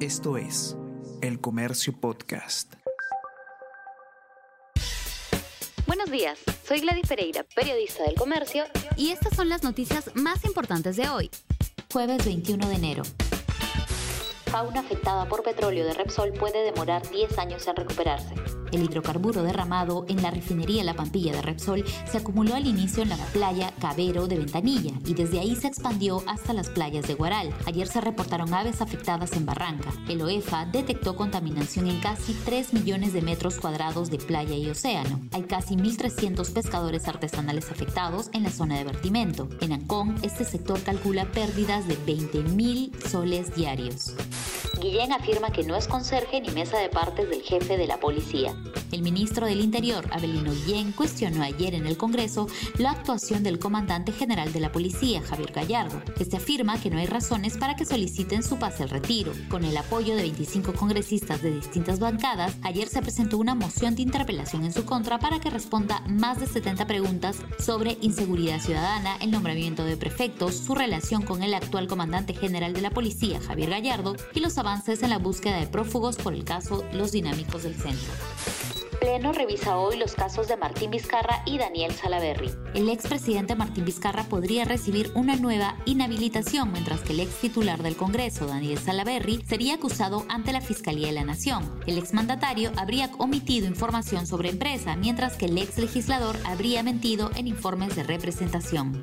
Esto es El Comercio Podcast. Buenos días, soy Gladys Pereira, periodista del Comercio, y estas son las noticias más importantes de hoy, jueves 21 de enero. Fauna afectada por petróleo de Repsol puede demorar 10 años en recuperarse. El hidrocarburo derramado en la refinería La Pampilla de Repsol se acumuló al inicio en la playa Cabero de Ventanilla y desde ahí se expandió hasta las playas de Guaral. Ayer se reportaron aves afectadas en Barranca. El OEFA detectó contaminación en casi 3 millones de metros cuadrados de playa y océano. Hay casi 1.300 pescadores artesanales afectados en la zona de vertimento. En Ancón, este sector calcula pérdidas de 20.000 soles diarios. Guillén afirma que no es conserje ni mesa de partes del jefe de la policía. El ministro del Interior, Abelino Guillén, cuestionó ayer en el Congreso la actuación del comandante general de la policía, Javier Gallardo. Este afirma que no hay razones para que soliciten su pase al retiro. Con el apoyo de 25 congresistas de distintas bancadas, ayer se presentó una moción de interpelación en su contra para que responda más de 70 preguntas sobre inseguridad ciudadana, el nombramiento de prefectos, su relación con el actual comandante general de la policía, Javier Gallardo, y los avances en la búsqueda de prófugos por el caso Los Dinámicos del Centro. Pleno revisa hoy los casos de Martín Vizcarra y Daniel Salaverry. El expresidente Martín Vizcarra podría recibir una nueva inhabilitación, mientras que el ex titular del Congreso, Daniel Salaverry, sería acusado ante la Fiscalía de la Nación. El exmandatario habría omitido información sobre empresa, mientras que el ex legislador habría mentido en informes de representación.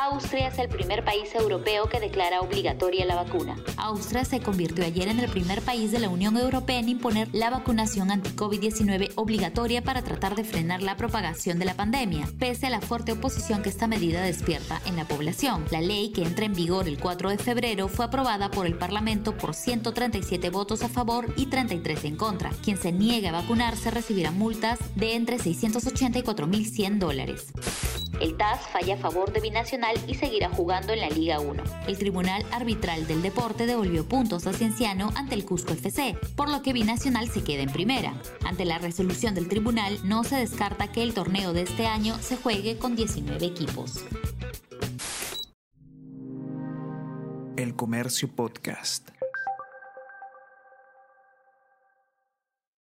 Austria es el primer país europeo que declara obligatoria la vacuna. Austria se convirtió ayer en el primer país de la Unión Europea en imponer la vacunación anti-COVID-19 obligatoria para tratar de frenar la propagación de la pandemia, pese a la fuerte oposición que esta medida despierta en la población. La ley, que entra en vigor el 4 de febrero, fue aprobada por el Parlamento por 137 votos a favor y 33 en contra. Quien se niegue a vacunarse recibirá multas de entre 680 y 4.100 dólares. El TAS falla a favor de Binacional y seguirá jugando en la Liga 1. El Tribunal Arbitral del Deporte devolvió puntos a Cienciano ante el Cusco FC, por lo que Binacional se queda en primera. Ante la resolución del tribunal, no se descarta que el torneo de este año se juegue con 19 equipos. El Comercio Podcast.